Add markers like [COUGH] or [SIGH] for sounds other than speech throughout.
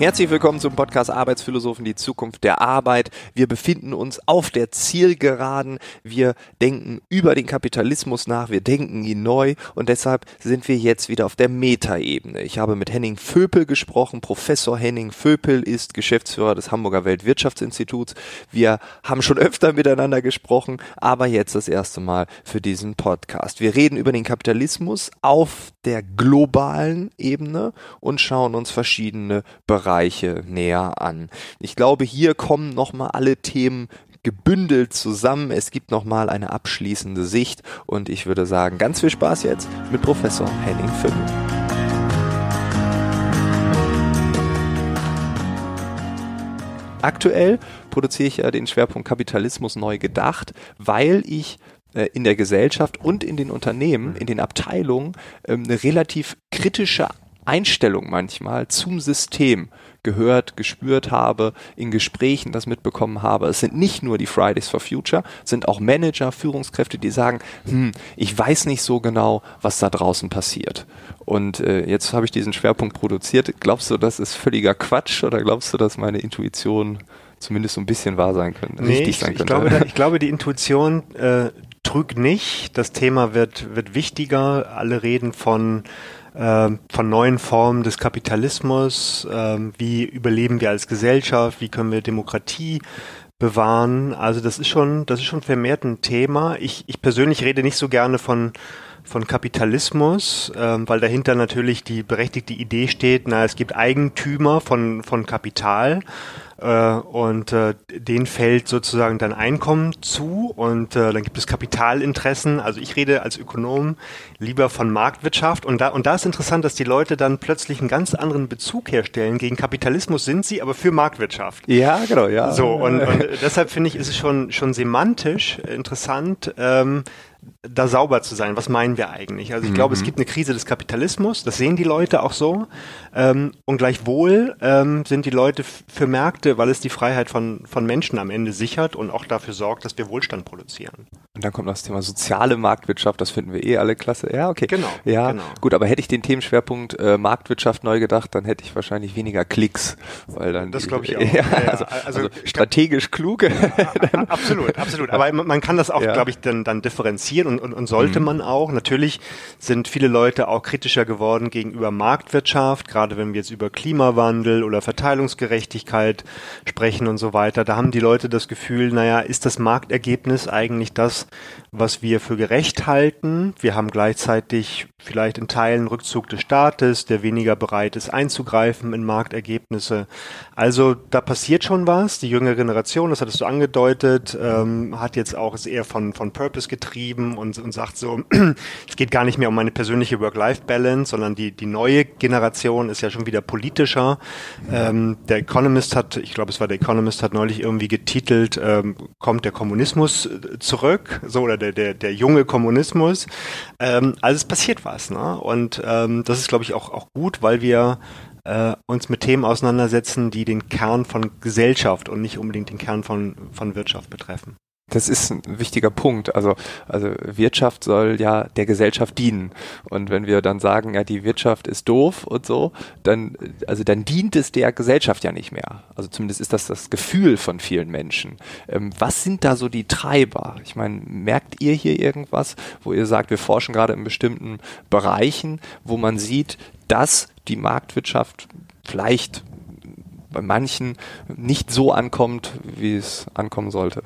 Herzlich willkommen zum Podcast Arbeitsphilosophen, die Zukunft der Arbeit. Wir befinden uns auf der Zielgeraden. Wir denken über den Kapitalismus nach. Wir denken ihn neu. Und deshalb sind wir jetzt wieder auf der Metaebene. Ich habe mit Henning Vöpel gesprochen. Professor Henning Vöpel ist Geschäftsführer des Hamburger Weltwirtschaftsinstituts. Wir haben schon öfter miteinander gesprochen, aber jetzt das erste Mal für diesen Podcast. Wir reden über den Kapitalismus auf der globalen Ebene und schauen uns verschiedene Bereiche Bereiche näher an. Ich glaube, hier kommen nochmal alle Themen gebündelt zusammen. Es gibt nochmal eine abschließende Sicht und ich würde sagen, ganz viel Spaß jetzt mit Professor Henning Fimmel. Aktuell produziere ich ja den Schwerpunkt Kapitalismus neu gedacht, weil ich äh, in der Gesellschaft und in den Unternehmen, in den Abteilungen ähm, eine relativ kritische Einstellung manchmal zum System gehört, gespürt habe, in Gesprächen das mitbekommen habe. Es sind nicht nur die Fridays for Future, es sind auch Manager, Führungskräfte, die sagen, hm, ich weiß nicht so genau, was da draußen passiert. Und äh, jetzt habe ich diesen Schwerpunkt produziert. Glaubst du, das ist völliger Quatsch oder glaubst du, dass meine Intuition zumindest so ein bisschen wahr sein könnte, nee, richtig sein könnte? Ich glaube, [LAUGHS] ich glaube die Intuition äh, trügt nicht. Das Thema wird, wird wichtiger. Alle reden von ähm, von neuen Formen des Kapitalismus, ähm, wie überleben wir als Gesellschaft, wie können wir Demokratie bewahren. Also das ist schon, das ist schon vermehrt ein Thema. Ich, ich persönlich rede nicht so gerne von von Kapitalismus, ähm, weil dahinter natürlich die berechtigte Idee steht, na, es gibt Eigentümer von, von Kapital äh, und äh, denen fällt sozusagen dann Einkommen zu und äh, dann gibt es Kapitalinteressen. Also ich rede als Ökonom lieber von Marktwirtschaft und da und da ist interessant, dass die Leute dann plötzlich einen ganz anderen Bezug herstellen. Gegen Kapitalismus sind sie, aber für Marktwirtschaft. Ja, genau, ja. So und, und deshalb finde ich, ist es schon schon semantisch interessant. Ähm, da sauber zu sein. Was meinen wir eigentlich? Also ich mhm. glaube, es mhm. gibt eine Krise des Kapitalismus, das sehen die Leute auch so. Ähm, und gleichwohl ähm, sind die Leute für Märkte, weil es die Freiheit von, von Menschen am Ende sichert und auch dafür sorgt, dass wir Wohlstand produzieren. Und dann kommt noch das Thema soziale Marktwirtschaft, das finden wir eh alle klasse. Ja, okay. Genau. Ja, genau. gut, aber hätte ich den Themenschwerpunkt äh, Marktwirtschaft neu gedacht, dann hätte ich wahrscheinlich weniger Klicks, weil dann Das glaube ich [LAUGHS] auch. Ja, ja, also, also, also strategisch klug. absolut, [LAUGHS] absolut. Aber man kann das auch, glaube ich, dann, dann differenzieren und, und, und sollte mhm. man auch. Natürlich sind viele Leute auch kritischer geworden gegenüber Marktwirtschaft, gerade wenn wir jetzt über Klimawandel oder Verteilungsgerechtigkeit sprechen und so weiter. Da haben die Leute das Gefühl, naja, ist das Marktergebnis eigentlich das, was wir für gerecht halten. Wir haben gleichzeitig vielleicht in Teilen Rückzug des Staates, der weniger bereit ist einzugreifen in Marktergebnisse. Also da passiert schon was. Die jüngere Generation, das hattest du angedeutet, ähm, hat jetzt auch es eher von, von Purpose getrieben und, und sagt so, [CLEARS THROAT] es geht gar nicht mehr um meine persönliche Work-Life-Balance, sondern die, die neue Generation ist ja schon wieder politischer. Ähm, der Economist hat, ich glaube es war der Economist, hat neulich irgendwie getitelt, ähm, kommt der Kommunismus zurück? so oder der, der, der junge Kommunismus. Ähm, also es passiert was, ne? Und ähm, das ist, glaube ich, auch, auch gut, weil wir äh, uns mit Themen auseinandersetzen, die den Kern von Gesellschaft und nicht unbedingt den Kern von, von Wirtschaft betreffen. Das ist ein wichtiger Punkt. Also, also Wirtschaft soll ja der Gesellschaft dienen. Und wenn wir dann sagen, ja, die Wirtschaft ist doof und so, dann, also dann dient es der Gesellschaft ja nicht mehr. Also zumindest ist das das Gefühl von vielen Menschen. Ähm, was sind da so die Treiber? Ich meine, merkt ihr hier irgendwas, wo ihr sagt, wir forschen gerade in bestimmten Bereichen, wo man sieht, dass die Marktwirtschaft vielleicht bei manchen nicht so ankommt, wie es ankommen sollte?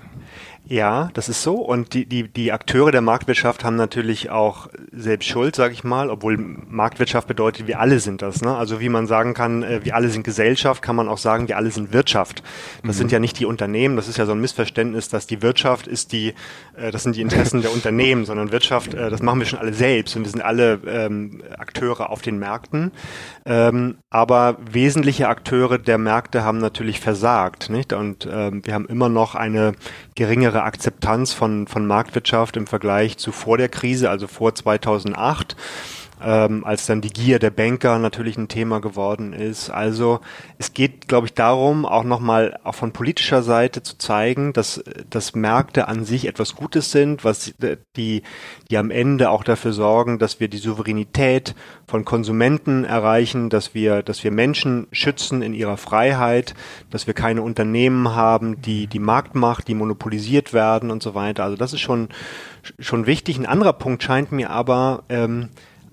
Ja, das ist so. Und die, die, die Akteure der Marktwirtschaft haben natürlich auch selbst Schuld, sage ich mal, obwohl Marktwirtschaft bedeutet, wir alle sind das. Ne? Also wie man sagen kann, äh, wir alle sind Gesellschaft, kann man auch sagen, wir alle sind Wirtschaft. Das mhm. sind ja nicht die Unternehmen, das ist ja so ein Missverständnis, dass die Wirtschaft ist die, äh, das sind die Interessen der Unternehmen, sondern Wirtschaft, äh, das machen wir schon alle selbst und wir sind alle ähm, Akteure auf den Märkten. Ähm, aber wesentliche Akteure der Märkte haben natürlich versagt. Nicht? Und ähm, wir haben immer noch eine geringere Akzeptanz von, von Marktwirtschaft im Vergleich zu vor der Krise, also vor 2008. ähm, als dann die Gier der Banker natürlich ein Thema geworden ist. Also es geht, glaube ich, darum, auch nochmal auch von politischer Seite zu zeigen, dass, dass Märkte an sich etwas Gutes sind, was die, die am Ende auch dafür sorgen, dass wir die Souveränität von Konsumenten erreichen, dass wir, dass wir Menschen schützen in ihrer Freiheit, dass wir keine Unternehmen haben, die die Marktmacht, die monopolisiert werden und so weiter. Also das ist schon schon wichtig. Ein anderer Punkt scheint mir aber ähm,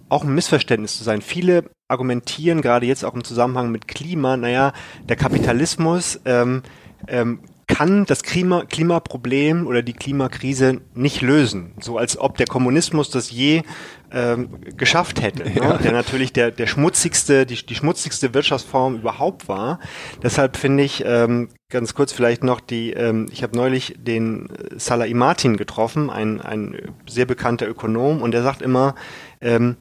auch ein Missverständnis zu sein. Viele argumentieren gerade jetzt auch im Zusammenhang mit Klima, naja, der Kapitalismus ähm, ähm, kann das Klima, Klimaproblem oder die Klimakrise nicht lösen. So als ob der Kommunismus das je ähm, geschafft hätte. Ne? Ja. Ne? Der natürlich der, der schmutzigste, die, die schmutzigste Wirtschaftsform überhaupt war. Deshalb finde ich, ähm, ganz kurz vielleicht noch die, ähm, ich habe neulich den Salah Martin getroffen, ein, ein sehr bekannter Ökonom, und der sagt immer, ähm,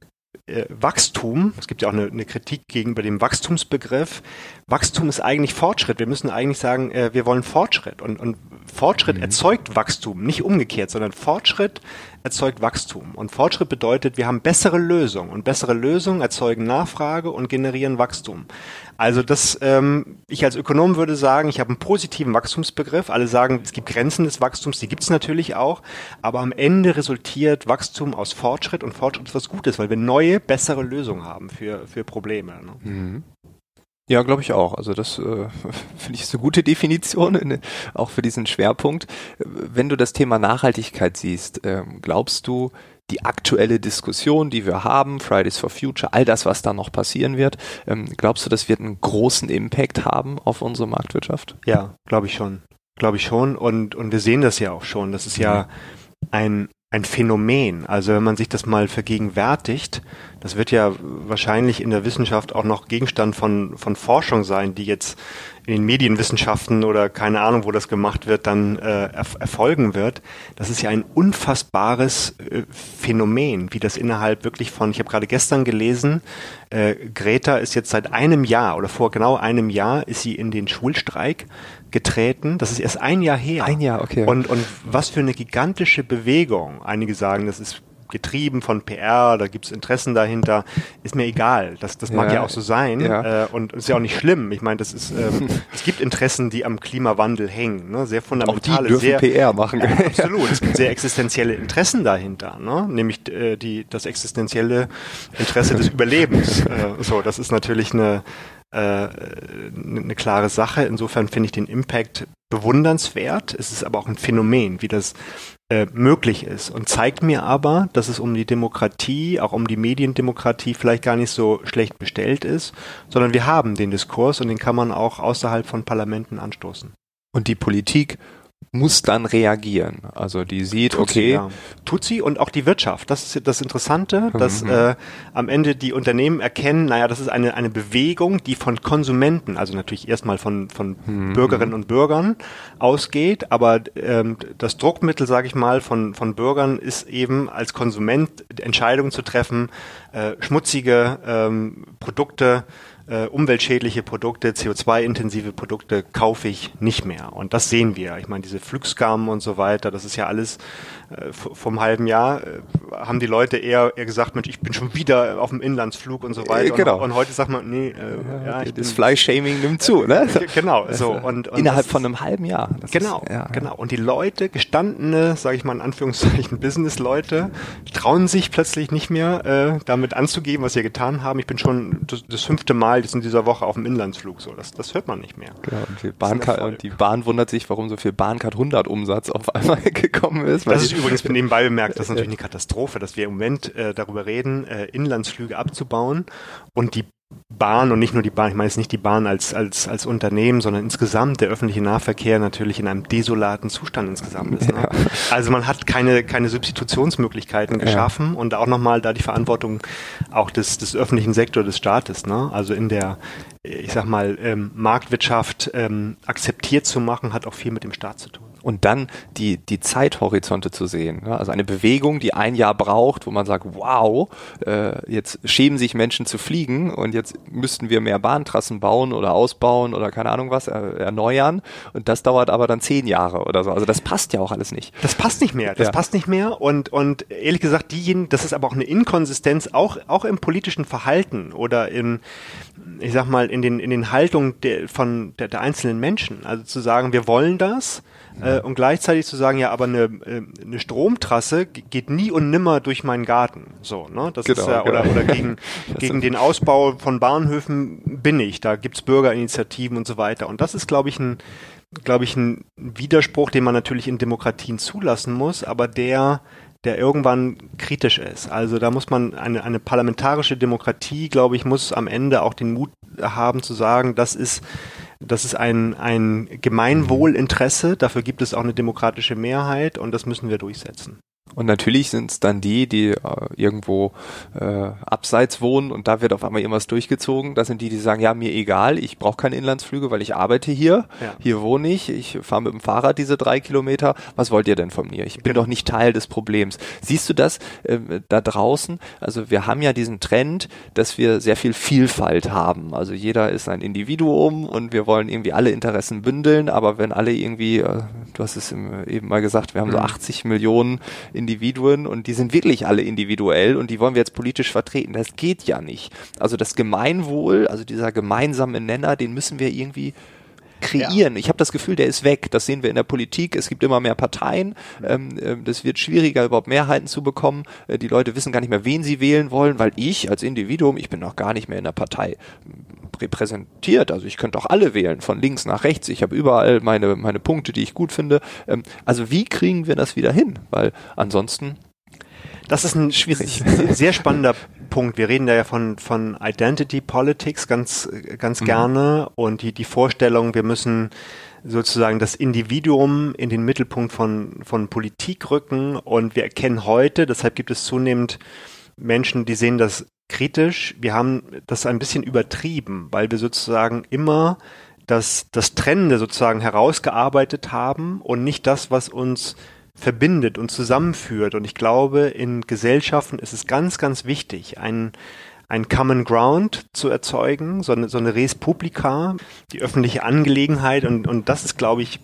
äh, Wachstum, es gibt ja auch eine, eine, Kritik gegenüber dem Wachstumsbegriff. Wachstum ist eigentlich Fortschritt. Wir müssen eigentlich sagen, äh, wir wollen Fortschritt. Und, und Fortschritt mhm. erzeugt Wachstum, nicht umgekehrt, sondern Fortschritt erzeugt Wachstum. Und Fortschritt bedeutet, wir haben bessere Lösungen. Und bessere Lösungen erzeugen Nachfrage und generieren Wachstum. Also das, ähm, ich als Ökonom würde sagen, ich habe einen positiven Wachstumsbegriff. Alle sagen, es gibt Grenzen des Wachstums, die gibt es natürlich auch. Aber am Ende resultiert Wachstum aus Fortschritt und Fortschritt ist was Gutes, weil wir neue, bessere Lösungen haben für, für Probleme. Ne? Mhm. Ja, glaube ich auch. Also das äh, [LAUGHS] finde ich ist eine gute Definition, in, auch für diesen Schwerpunkt. Wenn du das Thema Nachhaltigkeit siehst, äh, glaubst du, die aktuelle Diskussion, die wir haben, Fridays for Future, all das, was da noch passieren wird, ähm, glaubst du, das wird einen großen Impact haben auf unsere Marktwirtschaft? Ja, glaube ich schon. Glaube ich schon. Und, und wir sehen das ja auch schon. Das ist ja ein, ein Phänomen. Also wenn man sich das mal vergegenwärtigt, das wird ja wahrscheinlich in der Wissenschaft auch noch Gegenstand von, von Forschung sein, die jetzt in den Medienwissenschaften oder keine Ahnung, wo das gemacht wird, dann äh, erfolgen wird. Das ist ja ein unfassbares äh, Phänomen, wie das innerhalb wirklich von, ich habe gerade gestern gelesen, äh, Greta ist jetzt seit einem Jahr oder vor genau einem Jahr ist sie in den Schulstreik getreten. Das ist erst ein Jahr her. Ein Jahr, okay. Und, und was für eine gigantische Bewegung. Einige sagen, das ist getrieben von PR, da gibt's Interessen dahinter, ist mir egal. Das, das mag ja, ja auch so sein ja. Äh, und ist ja auch nicht schlimm. Ich meine, das ist, ähm, [LAUGHS] es gibt Interessen, die am Klimawandel hängen, ne? sehr fundamentale, auch die dürfen sehr PR machen. Ja, [LAUGHS] absolut, es gibt sehr existenzielle Interessen dahinter, ne? nämlich äh, die das existenzielle Interesse des [LAUGHS] Überlebens. Äh, so, das ist natürlich eine eine äh, klare Sache. Insofern finde ich den Impact bewundernswert. Es ist aber auch ein Phänomen, wie das äh, möglich ist und zeigt mir aber, dass es um die Demokratie, auch um die Mediendemokratie vielleicht gar nicht so schlecht bestellt ist, sondern wir haben den Diskurs und den kann man auch außerhalb von Parlamenten anstoßen. Und die Politik muss dann reagieren. Also die sieht, Tut okay. Sie, ja. Tut sie und auch die Wirtschaft. Das ist das Interessante, mhm. dass äh, am Ende die Unternehmen erkennen, naja, das ist eine, eine Bewegung, die von Konsumenten, also natürlich erstmal von, von mhm. Bürgerinnen und Bürgern ausgeht, aber ähm, das Druckmittel, sage ich mal, von, von Bürgern ist eben als Konsument Entscheidungen zu treffen, äh, schmutzige ähm, Produkte äh, umweltschädliche Produkte, CO2-intensive Produkte kaufe ich nicht mehr. Und das sehen wir. Ich meine, diese Flugskam und so weiter, das ist ja alles äh, vom halben Jahr, äh, haben die Leute eher, eher gesagt, Mensch, ich bin schon wieder auf dem Inlandsflug und so weiter. Genau. Und, und heute sagt man, nee, äh, ja, das Fleischshaming nimmt zu, ne? [LAUGHS] genau, so. Also und, und Innerhalb von einem halben Jahr. Das genau, ist, ja, genau. Und die Leute, gestandene, sage ich mal in Anführungszeichen, [LAUGHS] Business-Leute, trauen sich plötzlich nicht mehr, äh, damit anzugeben, was sie getan haben. Ich bin schon das, das fünfte Mal Mal jetzt in dieser Woche auf dem Inlandsflug. So, das, das hört man nicht mehr. Genau, und die, Bahncard, und die Bahn wundert sich, warum so viel Bahncard 100 Umsatz auf einmal [LAUGHS] gekommen ist. Das ist übrigens nebenbei bemerkt, das ist natürlich eine Katastrophe, dass wir im Moment äh, darüber reden, äh, Inlandsflüge abzubauen und die Bahn und nicht nur die Bahn, ich meine jetzt nicht die Bahn als, als, als Unternehmen, sondern insgesamt der öffentliche Nahverkehr natürlich in einem desolaten Zustand insgesamt ist. Ne? Ja. Also man hat keine, keine Substitutionsmöglichkeiten geschaffen ja. und auch nochmal da die Verantwortung auch des, des öffentlichen Sektors, des Staates, ne? also in der, ich sag mal, ähm, Marktwirtschaft ähm, akzeptiert zu machen, hat auch viel mit dem Staat zu tun. Und dann die, die Zeithorizonte zu sehen. Ja? Also eine Bewegung, die ein Jahr braucht, wo man sagt, wow, äh, jetzt schämen sich Menschen zu fliegen und jetzt müssten wir mehr Bahntrassen bauen oder ausbauen oder keine Ahnung was, er, erneuern. Und das dauert aber dann zehn Jahre oder so. Also das passt ja auch alles nicht. Das passt nicht mehr. Das ja. passt nicht mehr. Und, und ehrlich gesagt, diejenigen, das ist aber auch eine Inkonsistenz, auch, auch im politischen Verhalten oder in, ich sag mal, in den, in den Haltungen der, von der, der einzelnen Menschen. Also zu sagen, wir wollen das, äh, und gleichzeitig zu sagen, ja, aber eine, äh, eine Stromtrasse geht nie und nimmer durch meinen Garten. So, ne? Das genau, ist ja, genau. oder, oder gegen, [LAUGHS] gegen den Ausbau von Bahnhöfen bin ich. Da gibt's Bürgerinitiativen und so weiter. Und das ist, glaube ich, ein, glaube ich, ein Widerspruch, den man natürlich in Demokratien zulassen muss, aber der der irgendwann kritisch ist. Also da muss man eine, eine parlamentarische Demokratie, glaube ich, muss am Ende auch den Mut haben zu sagen, das ist das ist ein, ein Gemeinwohlinteresse, dafür gibt es auch eine demokratische Mehrheit und das müssen wir durchsetzen. Und natürlich sind es dann die, die äh, irgendwo äh, abseits wohnen und da wird auf einmal irgendwas durchgezogen. Das sind die, die sagen, ja, mir egal, ich brauche keine Inlandsflüge, weil ich arbeite hier, ja. hier wohne ich, ich fahre mit dem Fahrrad diese drei Kilometer. Was wollt ihr denn von mir? Ich bin genau. doch nicht Teil des Problems. Siehst du das äh, da draußen? Also wir haben ja diesen Trend, dass wir sehr viel Vielfalt haben. Also jeder ist ein Individuum und wir wollen irgendwie alle Interessen bündeln, aber wenn alle irgendwie, äh, du hast es eben mal gesagt, wir haben so 80 mhm. Millionen Individuen und die sind wirklich alle individuell und die wollen wir jetzt politisch vertreten. Das geht ja nicht. Also das Gemeinwohl, also dieser gemeinsame Nenner, den müssen wir irgendwie kreieren. Ja. Ich habe das Gefühl, der ist weg. Das sehen wir in der Politik. Es gibt immer mehr Parteien. Ähm, äh, das wird schwieriger, überhaupt Mehrheiten zu bekommen. Äh, die Leute wissen gar nicht mehr, wen sie wählen wollen, weil ich als Individuum, ich bin noch gar nicht mehr in der Partei repräsentiert. Also ich könnte auch alle wählen, von links nach rechts. Ich habe überall meine, meine Punkte, die ich gut finde. Ähm, also wie kriegen wir das wieder hin? Weil ansonsten das ist ein schwierig, sehr spannender Punkt. Wir reden da ja von, von Identity Politics ganz, ganz mhm. gerne und die, die Vorstellung, wir müssen sozusagen das Individuum in den Mittelpunkt von, von Politik rücken und wir erkennen heute, deshalb gibt es zunehmend Menschen, die sehen das kritisch. Wir haben das ein bisschen übertrieben, weil wir sozusagen immer das, das Trennende sozusagen herausgearbeitet haben und nicht das, was uns verbindet und zusammenführt. Und ich glaube, in Gesellschaften ist es ganz, ganz wichtig, ein, ein Common Ground zu erzeugen, so eine, so eine Res Publica, die öffentliche Angelegenheit. Und, und das ist, glaube ich,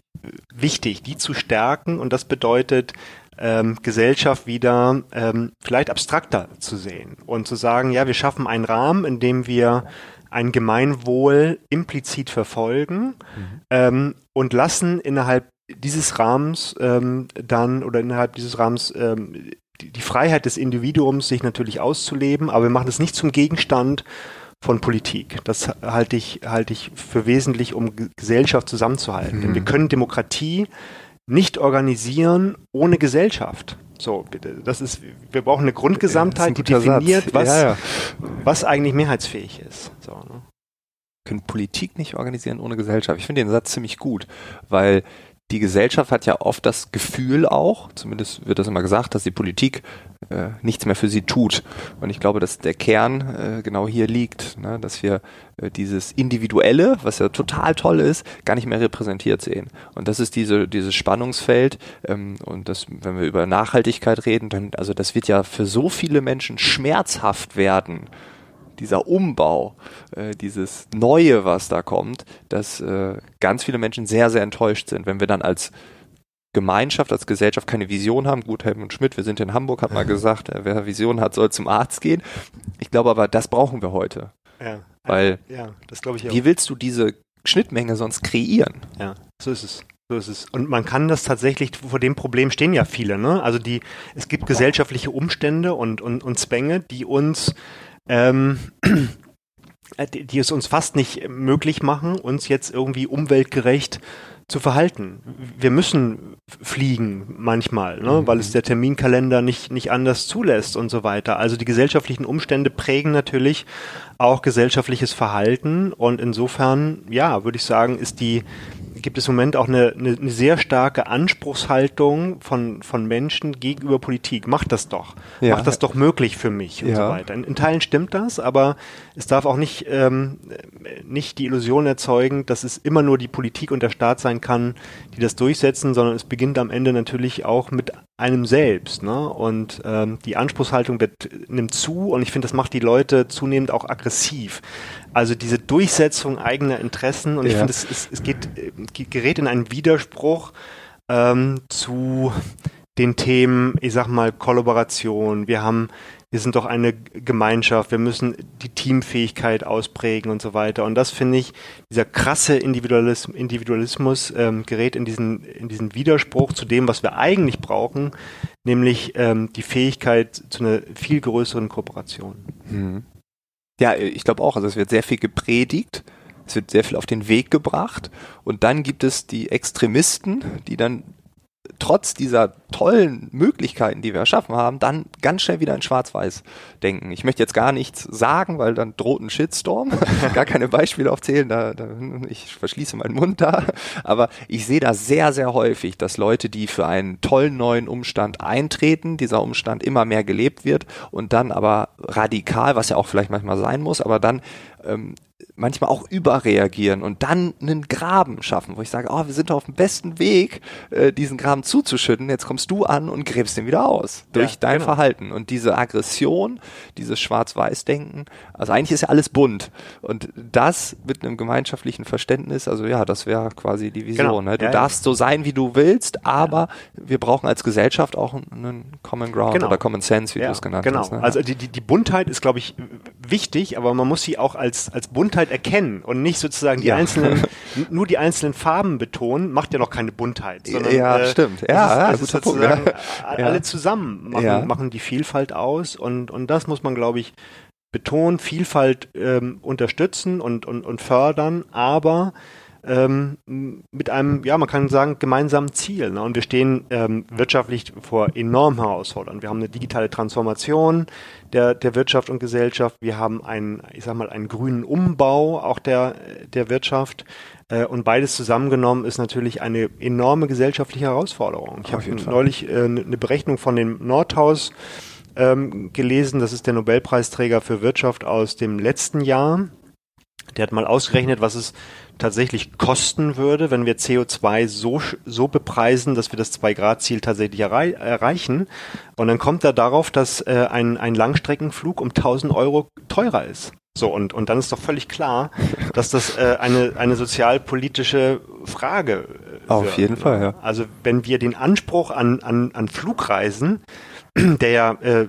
wichtig, die zu stärken. Und das bedeutet, ähm, Gesellschaft wieder ähm, vielleicht abstrakter zu sehen und zu sagen, ja, wir schaffen einen Rahmen, in dem wir ein Gemeinwohl implizit verfolgen mhm. ähm, und lassen innerhalb dieses Rahmens ähm, dann oder innerhalb dieses Rahmens ähm, die, die Freiheit des Individuums, sich natürlich auszuleben, aber wir machen es nicht zum Gegenstand von Politik. Das halte ich, halte ich für wesentlich, um Gesellschaft zusammenzuhalten. Mhm. Denn wir können Demokratie nicht organisieren ohne Gesellschaft. So. Das ist, wir brauchen eine Grundgesamtheit, die definiert, was, ja, ja. was eigentlich mehrheitsfähig ist. So, ne? können Politik nicht organisieren ohne Gesellschaft. Ich finde den Satz ziemlich gut, weil die Gesellschaft hat ja oft das Gefühl auch, zumindest wird das immer gesagt, dass die Politik äh, nichts mehr für sie tut. Und ich glaube, dass der Kern äh, genau hier liegt, ne? dass wir äh, dieses Individuelle, was ja total toll ist, gar nicht mehr repräsentiert sehen. Und das ist diese, dieses Spannungsfeld. Ähm, und das, wenn wir über Nachhaltigkeit reden, dann, also das wird ja für so viele Menschen schmerzhaft werden dieser Umbau, äh, dieses Neue, was da kommt, dass äh, ganz viele Menschen sehr, sehr enttäuscht sind, wenn wir dann als Gemeinschaft, als Gesellschaft keine Vision haben. Gut, Helmut Schmidt, wir sind in Hamburg, hat mal gesagt, äh, wer Vision hat, soll zum Arzt gehen. Ich glaube aber, das brauchen wir heute. Ja. Weil, ja, das glaube ich auch. Wie willst du diese Schnittmenge sonst kreieren? Ja, so ist es. So ist es. Und man kann das tatsächlich, vor dem Problem stehen ja viele, ne? Also die, es gibt gesellschaftliche Umstände und, und, und Zwänge, die uns ähm, [CLEARS THROAT] die, die es uns fast nicht möglich machen, uns jetzt irgendwie umweltgerecht zu verhalten. Wir müssen fliegen manchmal, ne, mhm. weil es der Terminkalender nicht, nicht anders zulässt und so weiter. Also die gesellschaftlichen Umstände prägen natürlich auch gesellschaftliches Verhalten und insofern, ja, würde ich sagen, ist die gibt es im Moment auch eine, eine, eine sehr starke Anspruchshaltung von, von Menschen gegenüber Politik. Macht das doch. Ja. Macht das doch möglich für mich und ja. so weiter. In, in, Teilen stimmt das, aber es darf auch nicht, ähm, nicht die Illusion erzeugen, dass es immer nur die Politik und der Staat sein kann, die das durchsetzen, sondern es beginnt am Ende natürlich auch mit einem selbst. Ne? Und ähm, die Anspruchshaltung wird, nimmt zu und ich finde, das macht die Leute zunehmend auch aggressiv. Also diese Durchsetzung eigener Interessen und ja. ich finde, es, es, es geht, gerät in einen Widerspruch ähm, zu den Themen, ich sag mal, Kollaboration. Wir haben wir sind doch eine Gemeinschaft, wir müssen die Teamfähigkeit ausprägen und so weiter. Und das finde ich, dieser krasse Individualismus, Individualismus ähm, gerät in diesen, in diesen Widerspruch zu dem, was wir eigentlich brauchen, nämlich ähm, die Fähigkeit zu einer viel größeren Kooperation. Mhm. Ja, ich glaube auch. Also es wird sehr viel gepredigt, es wird sehr viel auf den Weg gebracht und dann gibt es die Extremisten, die dann trotz dieser tollen Möglichkeiten, die wir erschaffen haben, dann ganz schnell wieder in Schwarz-Weiß denken. Ich möchte jetzt gar nichts sagen, weil dann droht ein Shitstorm. [LAUGHS] gar keine Beispiele aufzählen, da, da, ich verschließe meinen Mund da. Aber ich sehe da sehr, sehr häufig, dass Leute, die für einen tollen neuen Umstand eintreten, dieser Umstand immer mehr gelebt wird und dann aber radikal, was ja auch vielleicht manchmal sein muss, aber dann ähm, manchmal auch überreagieren und dann einen Graben schaffen, wo ich sage, oh, wir sind auf dem besten Weg, äh, diesen Graben zuzuschütten. Jetzt kommst du an und gräbst den wieder aus durch ja, dein genau. Verhalten. Und diese Aggression, dieses Schwarz-Weiß-Denken, also eigentlich ist ja alles bunt. Und das mit einem gemeinschaftlichen Verständnis, also ja, das wäre quasi die Vision. Genau. Ne? Du ja, darfst ja. so sein, wie du willst, aber wir brauchen als Gesellschaft auch einen Common Ground genau. oder Common Sense, wie du es genannt genau. hast. Genau. Ne? Also die, die, die Buntheit ist, glaube ich, wichtig, aber man muss sie auch als, als Buntheit erkennen und nicht sozusagen die ja. einzelnen, [LAUGHS] nur die einzelnen Farben betonen, macht ja noch keine Buntheit. Sondern, ja, äh, stimmt. Ja, ist, ja, guter Punkt. Alle zusammen machen, machen die Vielfalt aus und, und das muss man, glaube ich, betonen, Vielfalt ähm, unterstützen und, und, und fördern, aber ähm, mit einem, ja, man kann sagen, gemeinsamen Ziel. Ne? Und wir stehen ähm, wirtschaftlich vor enormen Herausforderungen. Wir haben eine digitale Transformation der, der Wirtschaft und Gesellschaft. Wir haben einen, ich sag mal, einen grünen Umbau auch der, der Wirtschaft. Äh, und beides zusammengenommen ist natürlich eine enorme gesellschaftliche Herausforderung. Ich habe neulich äh, eine Berechnung von dem Nordhaus ähm, gelesen. Das ist der Nobelpreisträger für Wirtschaft aus dem letzten Jahr. Der hat mal ausgerechnet, was es tatsächlich kosten würde, wenn wir CO2 so, so bepreisen, dass wir das 2-Grad-Ziel tatsächlich errei erreichen. Und dann kommt er darauf, dass äh, ein, ein Langstreckenflug um 1000 Euro teurer ist. So, und, und dann ist doch völlig klar, dass das äh, eine, eine sozialpolitische Frage äh, Auf jeden Fall, ja. Also wenn wir den Anspruch an, an, an Flugreisen, [CLEARS THROAT] der ja äh,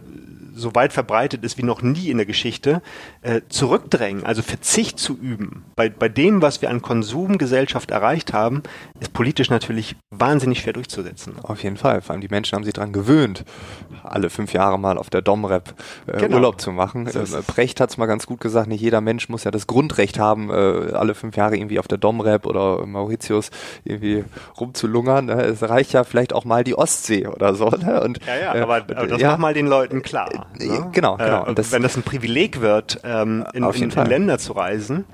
so weit verbreitet ist wie noch nie in der Geschichte, äh, zurückdrängen, also Verzicht zu üben. Bei, bei dem, was wir an Konsumgesellschaft erreicht haben, ist politisch natürlich wahnsinnig schwer durchzusetzen. Auf jeden Fall. Vor allem die Menschen haben sich daran gewöhnt, alle fünf Jahre mal auf der Domrep äh, genau. Urlaub zu machen. So äh, Precht hat es mal ganz gut gesagt, nicht jeder Mensch muss ja das Grundrecht haben, äh, alle fünf Jahre irgendwie auf der Domrep oder Mauritius irgendwie rumzulungern. Ne? Es reicht ja vielleicht auch mal die Ostsee oder so. Ne? Und, ja, ja, aber, aber das ja, macht mal den Leuten klar. Ne? Genau, genau. Äh, das, wenn das ein Privileg wird, ähm, in, in, in, Länder zu reisen,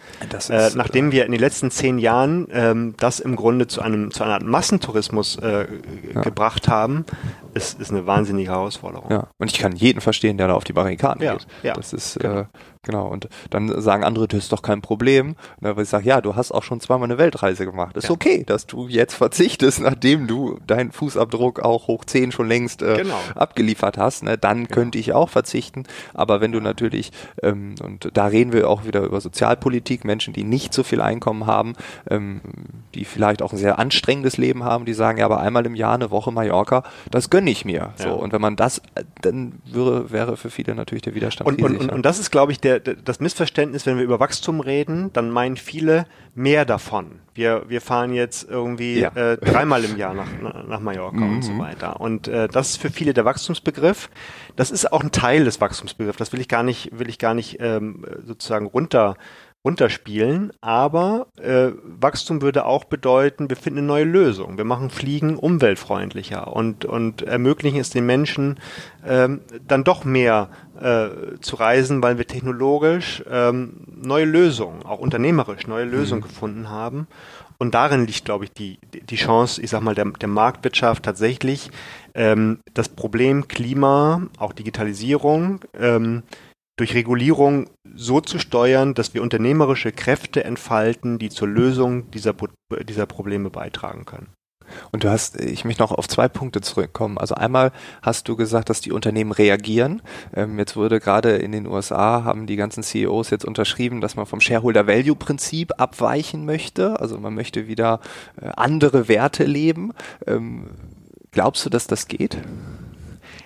äh, nachdem wir in den letzten zehn Jahren ähm, das im Grunde zu einem zu einer Art Massentourismus äh, ja. gebracht haben, ist, ist eine wahnsinnige Herausforderung. Ja, und ich kann jeden verstehen, der da auf die Barrikaden ja, geht. Ja, das ist genau. äh, genau. Und dann sagen andere, das ist doch kein Problem. Und dann ich sage, ja, du hast auch schon zweimal eine Weltreise gemacht. Ist ja. okay, dass du jetzt verzichtest, [LAUGHS] nachdem du deinen Fußabdruck auch hoch 10 schon längst äh, genau. abgeliefert hast. Ne? Dann genau. könnte ich auch verzichten. Aber wenn du natürlich, ähm, und da reden wir auch wieder über Sozialpolitik, Menschen, die nicht so viel Einkommen haben, ähm, die vielleicht auch ein sehr anstrengendes Leben haben, die sagen, ja, aber einmal im Jahr eine Woche Mallorca, das gönne ich mir. So. Und wenn man das, dann wäre, wäre für viele natürlich der Widerstand und, riesig. Und, und, und das ist, glaube ich, der, der, das Missverständnis, wenn wir über Wachstum reden, dann meinen viele mehr davon. Wir, wir fahren jetzt irgendwie ja. äh, dreimal im Jahr nach, nach Mallorca mhm. und so mhm. weiter. Und äh, das ist für viele der Wachstumsbegriff. Das ist auch ein Teil des Wachstumsbegriffs. Das will ich gar nicht, will ich gar nicht ähm, sozusagen runter runterspielen, aber äh, Wachstum würde auch bedeuten, wir finden eine neue Lösung. Wir machen Fliegen umweltfreundlicher und, und ermöglichen es den Menschen, ähm, dann doch mehr äh, zu reisen, weil wir technologisch ähm, neue Lösungen, auch unternehmerisch neue Lösungen mhm. gefunden haben. und darin liegt, glaube ich, die, die Chance, ich sag mal, der, der Marktwirtschaft tatsächlich ähm, das Problem Klima, auch Digitalisierung, ähm, durch Regulierung so zu steuern, dass wir unternehmerische Kräfte entfalten, die zur Lösung dieser, dieser Probleme beitragen können. Und du hast, ich möchte noch auf zwei Punkte zurückkommen. Also einmal hast du gesagt, dass die Unternehmen reagieren. Ähm, jetzt wurde gerade in den USA, haben die ganzen CEOs jetzt unterschrieben, dass man vom Shareholder Value Prinzip abweichen möchte. Also man möchte wieder äh, andere Werte leben. Ähm, glaubst du, dass das geht?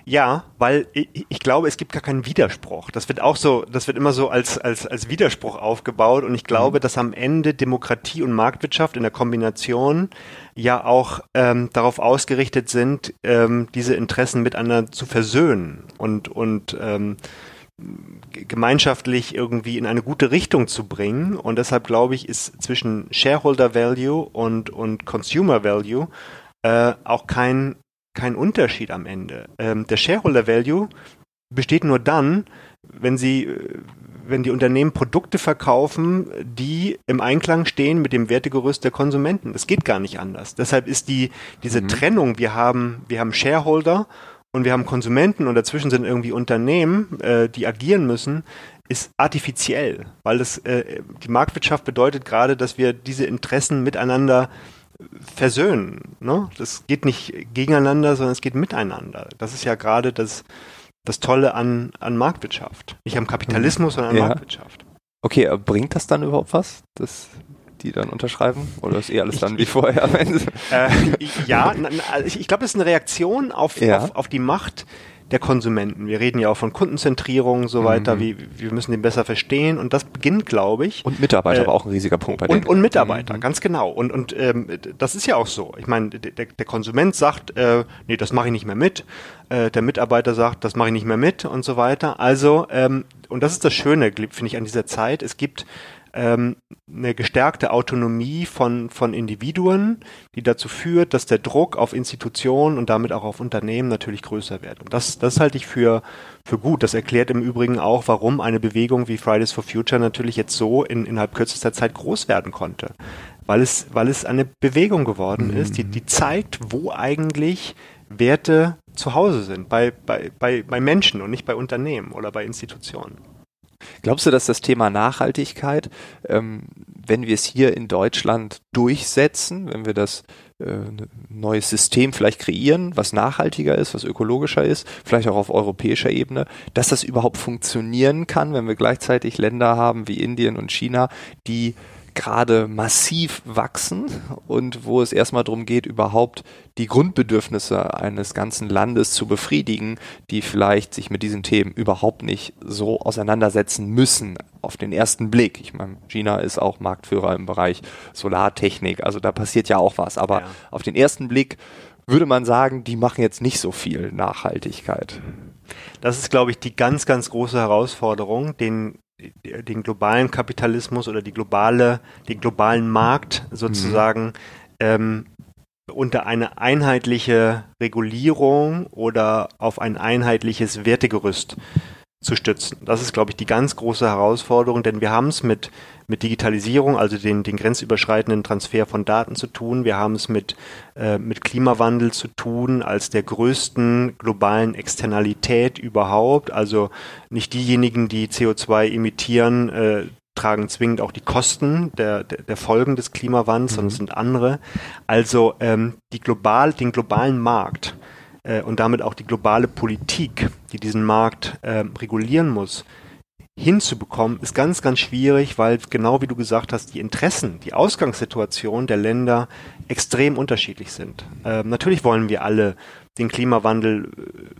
Ja, weil ich, ich, glaube, es gibt gar keinen Widerspruch. Das wird auch so, das wird immer so als, als, als Widerspruch aufgebaut und ich glaube, mhm. dass am Ende Demokratie und Marktwirtschaft in der Kombination ja auch ähm, darauf ausgerichtet sind, ähm, diese Interessen miteinander zu versöhnen und, und ähm, gemeinschaftlich irgendwie in eine gute Richtung zu bringen. Und deshalb glaube ich, ist zwischen Shareholder Value und, und Consumer Value äh, auch kein kein Unterschied am Ende. Ähm, der Shareholder Value besteht nur dann, wenn sie, äh, wenn die Unternehmen Produkte verkaufen, die im Einklang stehen mit dem Wertegerüst der Konsumenten. Das geht gar nicht anders. Deshalb ist die, diese mhm. Trennung, wir haben, wir haben Shareholder und wir haben Konsumenten und dazwischen sind irgendwie Unternehmen, äh, die agieren müssen, ist artifiziell, weil das, äh, die Marktwirtschaft bedeutet gerade, dass wir diese Interessen miteinander versöhnen. Ne? Das geht nicht gegeneinander, sondern es geht miteinander. Das ist ja gerade das, das Tolle an, an Marktwirtschaft. Nicht am Kapitalismus, sondern an ja. Marktwirtschaft. Okay, aber bringt das dann überhaupt was? Das die dann unterschreiben? Oder ist eh alles dann ich, wie vorher am Ende? Äh, ja, also ich, ich glaube, es ist eine Reaktion auf, ja. auf, auf die Macht der Konsumenten. Wir reden ja auch von Kundenzentrierung und so weiter. Mhm. Wie, wir müssen den besser verstehen und das beginnt, glaube ich. Und Mitarbeiter äh, war auch ein riesiger Punkt bei denen. Und, und Mitarbeiter, mhm. ganz genau. Und, und ähm, das ist ja auch so. Ich meine, der, der Konsument sagt, äh, nee, das mache ich nicht mehr mit. Äh, der Mitarbeiter sagt, das mache ich nicht mehr mit und so weiter. Also, ähm, und das ist das Schöne, finde ich, an dieser Zeit. Es gibt ähm, eine gestärkte Autonomie von, von Individuen, die dazu führt, dass der Druck auf Institutionen und damit auch auf Unternehmen natürlich größer wird. Und das, das halte ich für, für gut. Das erklärt im Übrigen auch, warum eine Bewegung wie Fridays for Future natürlich jetzt so in, innerhalb kürzester Zeit groß werden konnte. Weil es, weil es eine Bewegung geworden mhm. ist, die, die zeigt, wo eigentlich Werte zu Hause sind, bei, bei, bei, bei Menschen und nicht bei Unternehmen oder bei Institutionen. Glaubst du, dass das Thema Nachhaltigkeit, ähm, wenn wir es hier in Deutschland durchsetzen, wenn wir das äh, neues System vielleicht kreieren, was nachhaltiger ist, was ökologischer ist, vielleicht auch auf europäischer Ebene, dass das überhaupt funktionieren kann, wenn wir gleichzeitig Länder haben wie Indien und China, die gerade massiv wachsen und wo es erstmal darum geht, überhaupt die Grundbedürfnisse eines ganzen Landes zu befriedigen, die vielleicht sich mit diesen Themen überhaupt nicht so auseinandersetzen müssen auf den ersten Blick. Ich meine, China ist auch Marktführer im Bereich Solartechnik, also da passiert ja auch was, aber ja. auf den ersten Blick würde man sagen, die machen jetzt nicht so viel Nachhaltigkeit. Das ist, glaube ich, die ganz, ganz große Herausforderung, den den globalen Kapitalismus oder die globale, den globalen Markt sozusagen mhm. ähm, unter eine einheitliche Regulierung oder auf ein einheitliches Wertegerüst zu stützen. Das ist, glaube ich, die ganz große Herausforderung, denn wir haben es mit, mit Digitalisierung, also den, den grenzüberschreitenden Transfer von Daten zu tun. Wir haben es mit, äh, mit Klimawandel zu tun, als der größten globalen Externalität überhaupt. Also nicht diejenigen, die CO2 emittieren, äh, tragen zwingend auch die Kosten der, der, der Folgen des Klimawandels, mhm. sondern es sind andere. Also ähm, die global, den globalen Markt äh, und damit auch die globale Politik, die diesen Markt äh, regulieren muss, hinzubekommen, ist ganz, ganz schwierig, weil genau wie du gesagt hast, die Interessen, die Ausgangssituation der Länder extrem unterschiedlich sind. Ähm, natürlich wollen wir alle den Klimawandel äh,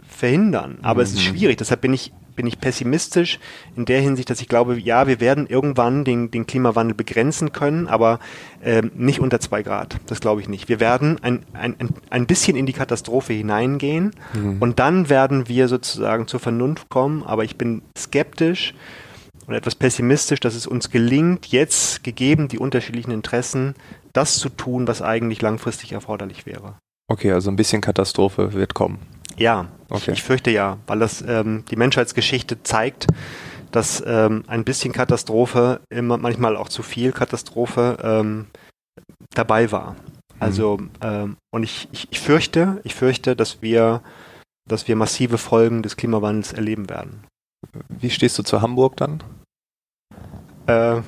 verhindern, aber mhm. es ist mhm. schwierig. Deshalb bin ich bin ich pessimistisch in der Hinsicht, dass ich glaube, ja, wir werden irgendwann den, den Klimawandel begrenzen können, aber ähm, nicht unter zwei Grad. Das glaube ich nicht. Wir werden ein, ein, ein bisschen in die Katastrophe hineingehen mhm. und dann werden wir sozusagen zur Vernunft kommen, aber ich bin skeptisch und etwas pessimistisch, dass es uns gelingt, jetzt gegeben die unterschiedlichen Interessen, das zu tun, was eigentlich langfristig erforderlich wäre. Okay, also ein bisschen Katastrophe wird kommen. Ja, okay. ich fürchte ja, weil das ähm, die Menschheitsgeschichte zeigt, dass ähm, ein bisschen Katastrophe, immer manchmal auch zu viel Katastrophe, ähm, dabei war. Also mhm. ähm, und ich, ich, ich fürchte, ich fürchte, dass wir, dass wir massive Folgen des Klimawandels erleben werden. Wie stehst du zu Hamburg dann? Äh,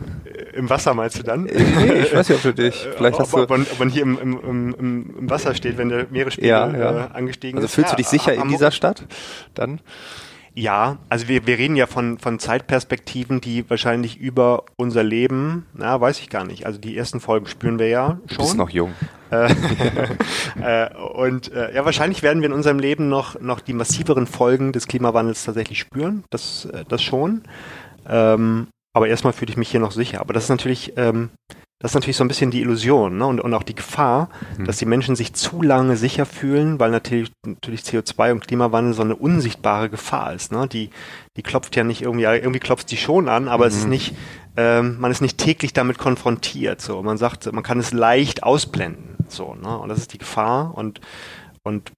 Im Wasser meinst du dann? Nee, ich weiß nicht, ob du dich. Äh, vielleicht ob, hast du ob, man, ob man hier im, im, im, im Wasser steht, wenn der Meeresspiegel ja, ja. Äh, angestiegen also ist. Also fühlst du dich sicher in dieser Stadt? Dann? Ja, also wir, wir reden ja von, von Zeitperspektiven, die wahrscheinlich über unser Leben, na, weiß ich gar nicht. Also die ersten Folgen spüren wir ja schon. Du bist noch jung. [LAUGHS] Äh, und äh, ja, wahrscheinlich werden wir in unserem Leben noch, noch die massiveren Folgen des Klimawandels tatsächlich spüren. Das, das schon. Ähm, aber erstmal fühle ich mich hier noch sicher. Aber das ist natürlich, ähm, das ist natürlich so ein bisschen die Illusion ne? und, und auch die Gefahr, mhm. dass die Menschen sich zu lange sicher fühlen, weil natürlich, natürlich CO2 und Klimawandel so eine unsichtbare Gefahr ist. Ne? Die, die klopft ja nicht irgendwie, irgendwie klopft die schon an, aber mhm. es ist mhm. nicht, ähm, man ist nicht täglich damit konfrontiert. So, man sagt, man kann es leicht ausblenden. So, ne? Und das ist die Gefahr und und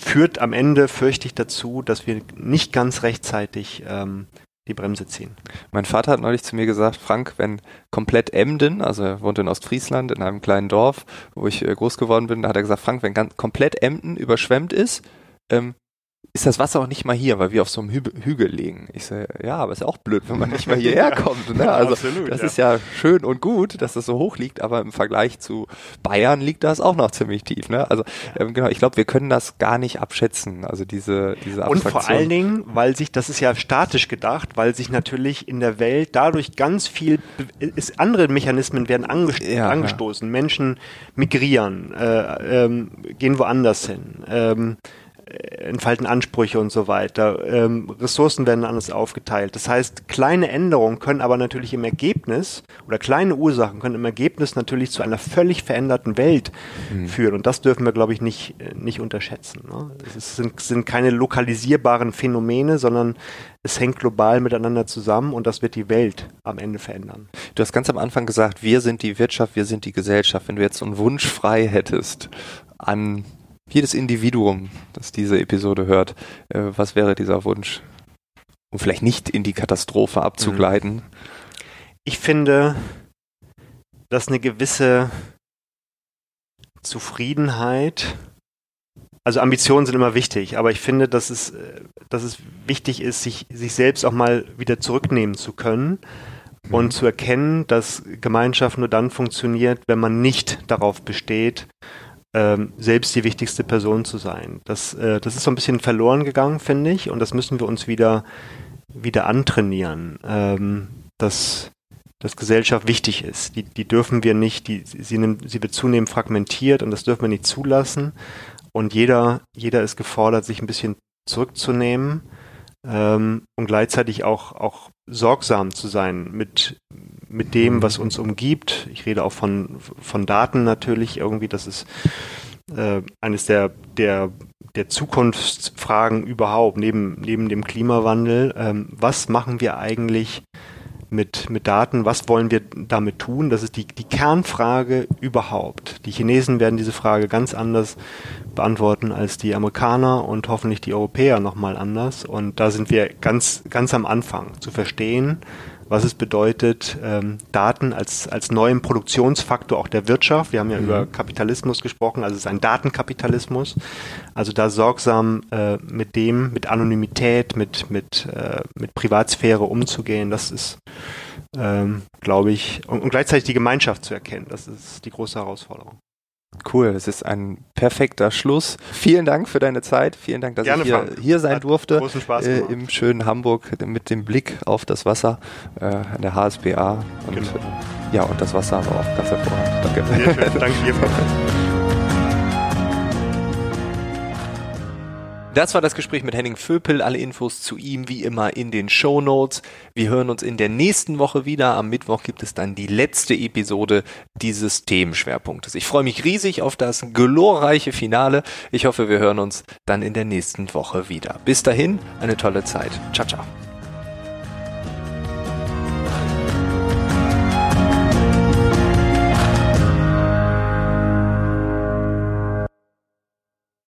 führt am Ende, fürchte ich, dazu, dass wir nicht ganz rechtzeitig ähm, die Bremse ziehen. Mein Vater hat neulich zu mir gesagt, Frank, wenn komplett Emden, also er wohnt in Ostfriesland in einem kleinen Dorf, wo ich äh, groß geworden bin, da hat er gesagt, Frank, wenn ganz, komplett Emden überschwemmt ist, ähm, ist das Wasser auch nicht mal hier, weil wir auf so einem Hü Hügel liegen. Ich sage, ja, aber ist ja auch blöd, wenn man nicht mal hierher kommt. Ne? Also Absolut, das ja. ist ja schön und gut, dass das so hoch liegt, aber im Vergleich zu Bayern liegt das auch noch ziemlich tief. Ne? Also ähm, genau, ich glaube, wir können das gar nicht abschätzen. Also diese diese Abstraktion. Und vor allen Dingen, weil sich, das ist ja statisch gedacht, weil sich natürlich in der Welt dadurch ganz viel, ist, andere Mechanismen werden angest ja, angestoßen. Ja. Menschen migrieren, äh, ähm, gehen woanders hin. Ähm, entfalten Ansprüche und so weiter. Ähm, Ressourcen werden anders aufgeteilt. Das heißt, kleine Änderungen können aber natürlich im Ergebnis oder kleine Ursachen können im Ergebnis natürlich zu einer völlig veränderten Welt mhm. führen. Und das dürfen wir, glaube ich, nicht, nicht unterschätzen. Ne? Es sind, sind keine lokalisierbaren Phänomene, sondern es hängt global miteinander zusammen und das wird die Welt am Ende verändern. Du hast ganz am Anfang gesagt, wir sind die Wirtschaft, wir sind die Gesellschaft. Wenn du jetzt so einen Wunsch frei hättest an jedes Individuum, das diese Episode hört, äh, was wäre dieser Wunsch? Um vielleicht nicht in die Katastrophe abzugleiten. Mhm. Ich finde, dass eine gewisse Zufriedenheit, also Ambitionen sind immer wichtig, aber ich finde, dass es, äh, dass es wichtig ist, sich, sich selbst auch mal wieder zurücknehmen zu können und mhm. zu erkennen, dass Gemeinschaft nur dann funktioniert, wenn man nicht darauf besteht, ähm, selbst die wichtigste Person zu sein. Das, äh, das ist so ein bisschen verloren gegangen, finde ich, und das müssen wir uns wieder, wieder antrainieren. Ähm, dass, dass Gesellschaft wichtig ist. Die, die dürfen wir nicht, die, sie, nimmt, sie wird zunehmend fragmentiert und das dürfen wir nicht zulassen. Und jeder, jeder ist gefordert, sich ein bisschen zurückzunehmen ähm, und gleichzeitig auch, auch sorgsam zu sein mit, mit dem, was uns umgibt. Ich rede auch von, von Daten natürlich irgendwie. Das ist äh, eines der, der, der Zukunftsfragen überhaupt, neben, neben dem Klimawandel. Ähm, was machen wir eigentlich mit, mit Daten? Was wollen wir damit tun? Das ist die, die Kernfrage überhaupt. Die Chinesen werden diese Frage ganz anders beantworten als die Amerikaner und hoffentlich die Europäer nochmal anders. Und da sind wir ganz, ganz am Anfang zu verstehen, was es bedeutet, ähm, Daten als, als neuen Produktionsfaktor auch der Wirtschaft. Wir haben ja mhm. über Kapitalismus gesprochen, also es ist ein Datenkapitalismus. Also da sorgsam äh, mit dem, mit Anonymität, mit, mit, äh, mit Privatsphäre umzugehen, das ist, ähm, glaube ich, und, und gleichzeitig die Gemeinschaft zu erkennen, das ist die große Herausforderung. Cool, das ist ein perfekter Schluss. Vielen Dank für deine Zeit. Vielen Dank, dass Gerne, ich hier, hier sein Hat durfte. Großen Spaß äh, Im schönen Hamburg mit dem Blick auf das Wasser äh, an der HSBA. Und, genau. Ja, und das Wasser war auch ganz hervorragend. Danke. Sehr schön. Danke dir. [LAUGHS] Das war das Gespräch mit Henning Vöpel. Alle Infos zu ihm wie immer in den Show Notes. Wir hören uns in der nächsten Woche wieder. Am Mittwoch gibt es dann die letzte Episode dieses Themenschwerpunktes. Ich freue mich riesig auf das glorreiche Finale. Ich hoffe, wir hören uns dann in der nächsten Woche wieder. Bis dahin, eine tolle Zeit. Ciao, ciao.